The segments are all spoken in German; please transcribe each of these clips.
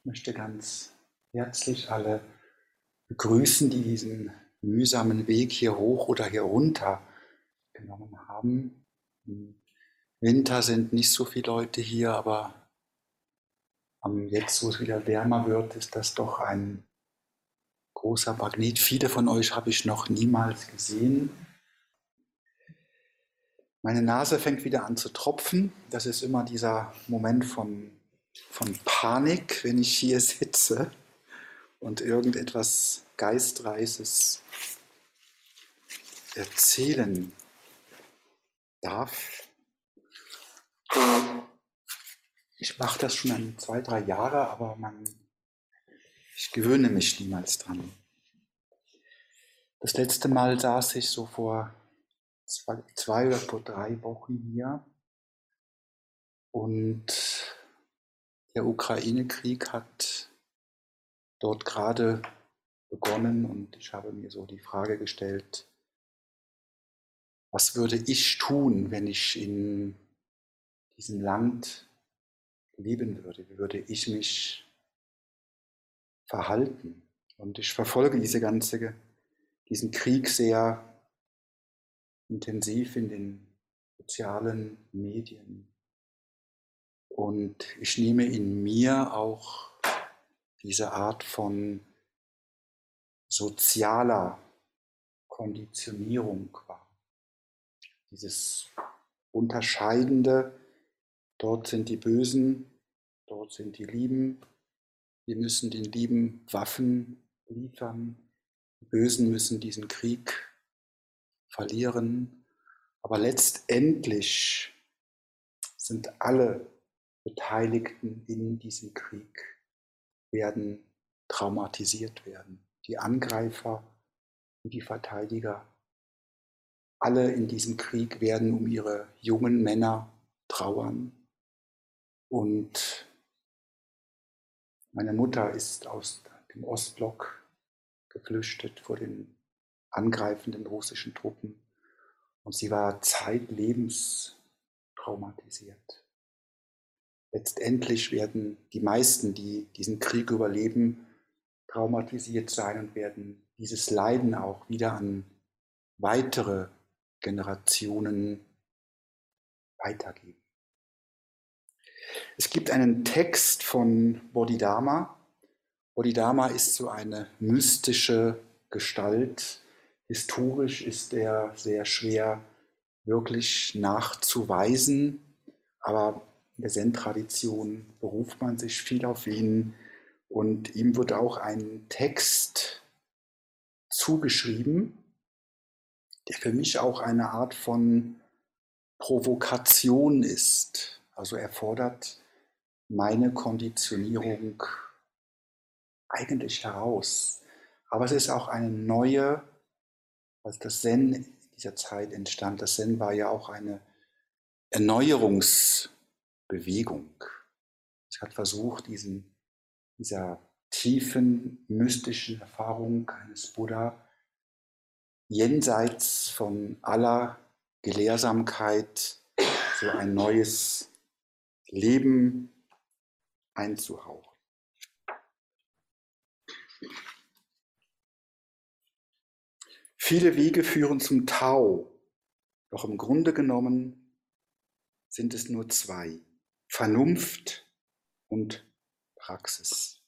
Ich möchte ganz herzlich alle begrüßen, die diesen mühsamen Weg hier hoch oder hier runter genommen haben. Im Winter sind nicht so viele Leute hier, aber jetzt, wo es wieder wärmer wird, ist das doch ein großer Magnet. Viele von euch habe ich noch niemals gesehen. Meine Nase fängt wieder an zu tropfen. Das ist immer dieser Moment von von Panik, wenn ich hier sitze und irgendetwas Geistreiches erzählen darf. Ich mache das schon ein, zwei, drei Jahre, aber man, ich gewöhne mich niemals dran. Das letzte Mal saß ich so vor zwei, zwei oder vor drei Wochen hier und der Ukraine-Krieg hat dort gerade begonnen und ich habe mir so die Frage gestellt, was würde ich tun, wenn ich in diesem Land leben würde? Wie würde ich mich verhalten? Und ich verfolge diese ganze, diesen Krieg sehr intensiv in den sozialen Medien. Und ich nehme in mir auch diese Art von sozialer Konditionierung wahr. Dieses Unterscheidende, dort sind die Bösen, dort sind die Lieben. Wir müssen den Lieben Waffen liefern. Die Bösen müssen diesen Krieg verlieren. Aber letztendlich sind alle Beteiligten in diesem Krieg werden traumatisiert werden. Die Angreifer und die Verteidiger. Alle in diesem Krieg werden um ihre jungen Männer trauern. Und meine Mutter ist aus dem Ostblock geflüchtet vor den angreifenden russischen Truppen. Und sie war zeitlebens traumatisiert. Letztendlich werden die meisten, die diesen Krieg überleben, traumatisiert sein und werden dieses Leiden auch wieder an weitere Generationen weitergeben. Es gibt einen Text von Bodhidharma. Bodhidharma ist so eine mystische Gestalt. Historisch ist er sehr schwer wirklich nachzuweisen, aber in der Zen-Tradition beruft man sich viel auf ihn und ihm wird auch ein Text zugeschrieben, der für mich auch eine Art von Provokation ist. Also er fordert meine Konditionierung eigentlich heraus. Aber es ist auch eine neue, als das Zen in dieser Zeit entstand, das Zen war ja auch eine Erneuerungs- Bewegung. Es hat versucht, diesen, dieser tiefen, mystischen Erfahrung eines Buddha jenseits von aller Gelehrsamkeit so ein neues Leben einzuhauchen. Viele Wege führen zum Tau, doch im Grunde genommen sind es nur zwei. Vernunft und Praxis.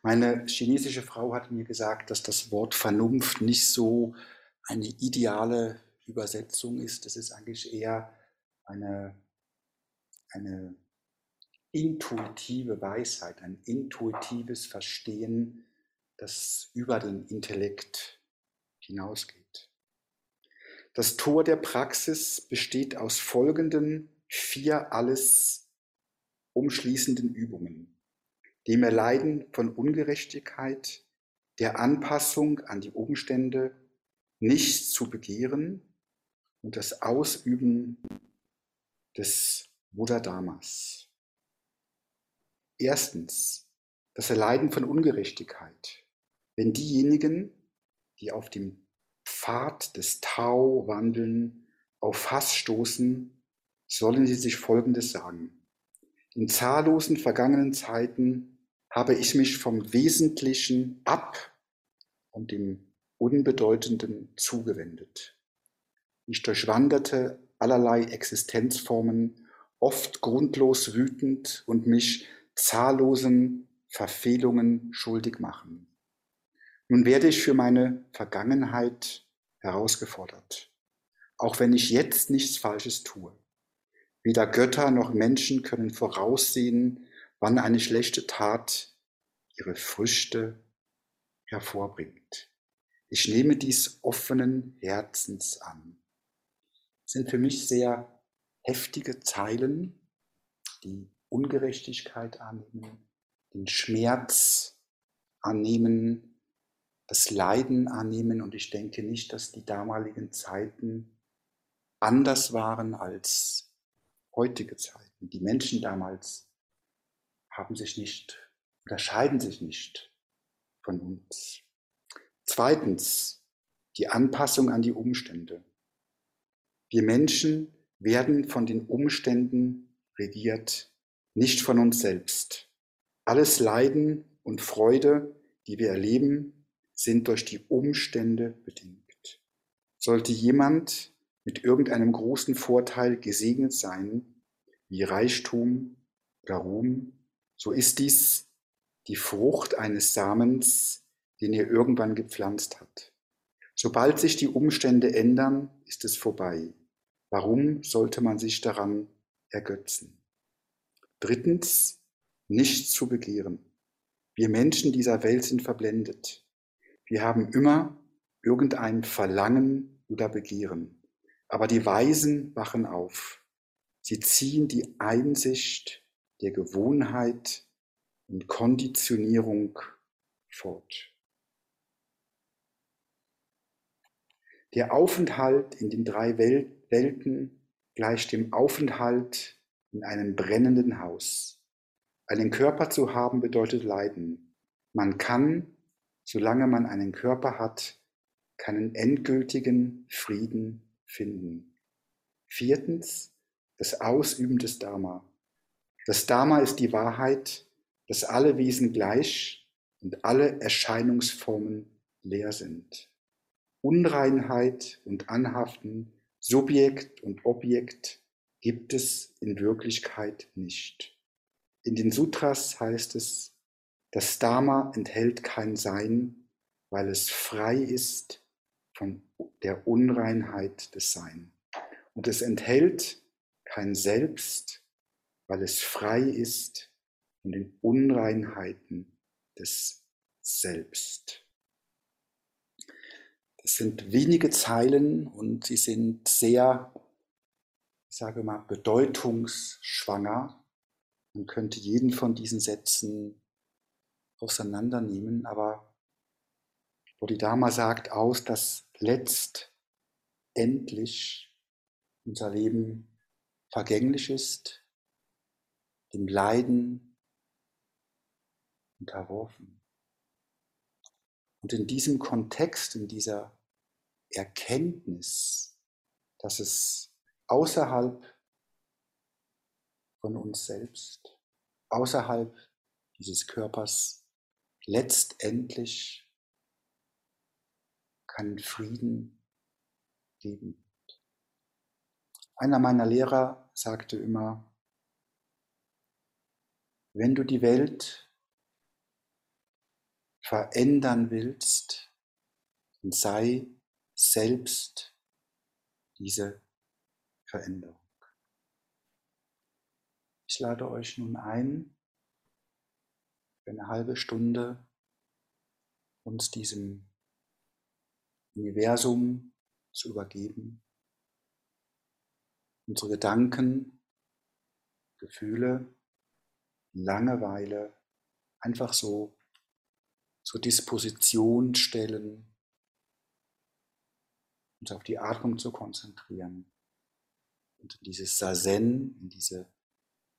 Meine chinesische Frau hat mir gesagt, dass das Wort Vernunft nicht so eine ideale Übersetzung ist. Es ist eigentlich eher eine, eine intuitive Weisheit, ein intuitives Verstehen, das über den Intellekt hinausgeht. Das Tor der Praxis besteht aus folgenden vier alles umschließenden Übungen, dem Erleiden von Ungerechtigkeit, der Anpassung an die Umstände, nichts zu begehren und das Ausüben des Buddha-Dharmas. Erstens, das Erleiden von Ungerechtigkeit. Wenn diejenigen, die auf dem Pfad des Tao wandeln, auf Hass stoßen, sollen sie sich Folgendes sagen. In zahllosen vergangenen Zeiten habe ich mich vom Wesentlichen ab und dem Unbedeutenden zugewendet. Ich durchwanderte allerlei Existenzformen, oft grundlos wütend und mich zahllosen Verfehlungen schuldig machen. Nun werde ich für meine Vergangenheit herausgefordert, auch wenn ich jetzt nichts Falsches tue. Weder Götter noch Menschen können voraussehen, wann eine schlechte Tat ihre Früchte hervorbringt. Ich nehme dies offenen Herzens an. Das sind für mich sehr heftige Zeilen, die Ungerechtigkeit annehmen, den Schmerz annehmen, das Leiden annehmen. Und ich denke nicht, dass die damaligen Zeiten anders waren als heutige Zeiten. Die Menschen damals haben sich nicht, unterscheiden sich nicht von uns. Zweitens, die Anpassung an die Umstände. Wir Menschen werden von den Umständen regiert, nicht von uns selbst. Alles Leiden und Freude, die wir erleben, sind durch die Umstände bedingt. Sollte jemand mit irgendeinem großen Vorteil gesegnet sein, wie Reichtum oder Ruhm, so ist dies die Frucht eines Samens, den er irgendwann gepflanzt hat. Sobald sich die Umstände ändern, ist es vorbei. Warum sollte man sich daran ergötzen? Drittens, nicht zu begehren. Wir Menschen dieser Welt sind verblendet. Wir haben immer irgendein Verlangen oder Begehren. Aber die Weisen wachen auf. Sie ziehen die Einsicht der Gewohnheit und Konditionierung fort. Der Aufenthalt in den drei Welten gleicht dem Aufenthalt in einem brennenden Haus. Einen Körper zu haben bedeutet Leiden. Man kann, solange man einen Körper hat, keinen endgültigen Frieden finden. Viertens, das Ausüben des Dharma. Das Dharma ist die Wahrheit, dass alle Wesen gleich und alle Erscheinungsformen leer sind. Unreinheit und Anhaften, Subjekt und Objekt gibt es in Wirklichkeit nicht. In den Sutras heißt es, das Dharma enthält kein Sein, weil es frei ist von der Unreinheit des Sein. Und es enthält kein Selbst, weil es frei ist von den Unreinheiten des Selbst. Das sind wenige Zeilen und sie sind sehr, ich sage mal, bedeutungsschwanger. Man könnte jeden von diesen Sätzen auseinandernehmen, aber Bodhidharma sagt aus, dass letztendlich unser Leben vergänglich ist, dem Leiden unterworfen. Und in diesem Kontext, in dieser Erkenntnis, dass es außerhalb von uns selbst, außerhalb dieses Körpers letztendlich keinen Frieden geben. Einer meiner Lehrer sagte immer, wenn du die Welt verändern willst, dann sei selbst diese Veränderung. Ich lade euch nun ein, für eine halbe Stunde uns diesem Universum zu übergeben, unsere Gedanken, Gefühle, Langeweile einfach so zur Disposition stellen, uns auf die Atmung zu konzentrieren und in dieses Sazen, in diese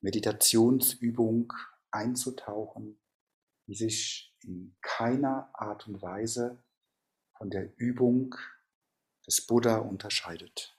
Meditationsübung einzutauchen, die sich in keiner Art und Weise von der Übung des Buddha unterscheidet.